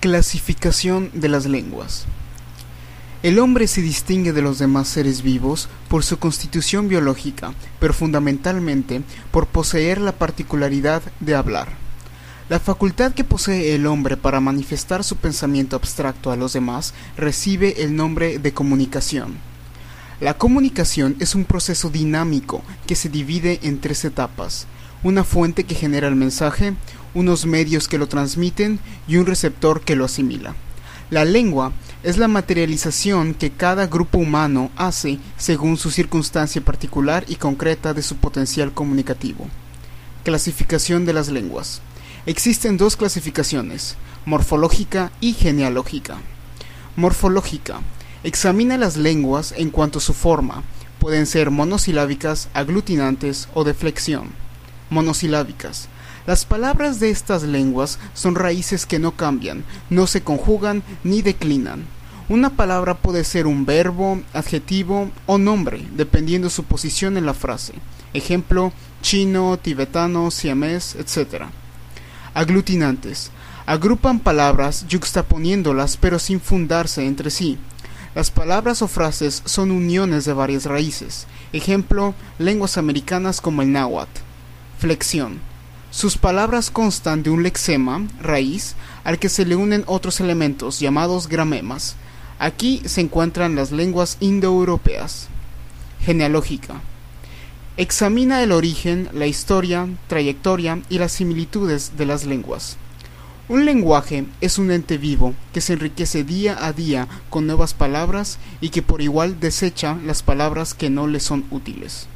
Clasificación de las lenguas. El hombre se distingue de los demás seres vivos por su constitución biológica, pero fundamentalmente por poseer la particularidad de hablar. La facultad que posee el hombre para manifestar su pensamiento abstracto a los demás recibe el nombre de comunicación. La comunicación es un proceso dinámico que se divide en tres etapas, una fuente que genera el mensaje, unos medios que lo transmiten y un receptor que lo asimila. La lengua es la materialización que cada grupo humano hace según su circunstancia particular y concreta de su potencial comunicativo. Clasificación de las lenguas. Existen dos clasificaciones, morfológica y genealógica. Morfológica. Examina las lenguas en cuanto a su forma. Pueden ser monosilábicas, aglutinantes o de flexión monosilábicas. Las palabras de estas lenguas son raíces que no cambian, no se conjugan ni declinan. Una palabra puede ser un verbo, adjetivo o nombre, dependiendo su posición en la frase. Ejemplo, chino, tibetano, siamés, etc. Aglutinantes. Agrupan palabras yuxtaponiéndolas pero sin fundarse entre sí. Las palabras o frases son uniones de varias raíces. Ejemplo, lenguas americanas como el náhuatl. Flexión. Sus palabras constan de un lexema, raíz, al que se le unen otros elementos llamados gramemas. Aquí se encuentran las lenguas indoeuropeas. Genealógica. Examina el origen, la historia, trayectoria y las similitudes de las lenguas. Un lenguaje es un ente vivo que se enriquece día a día con nuevas palabras y que por igual desecha las palabras que no le son útiles.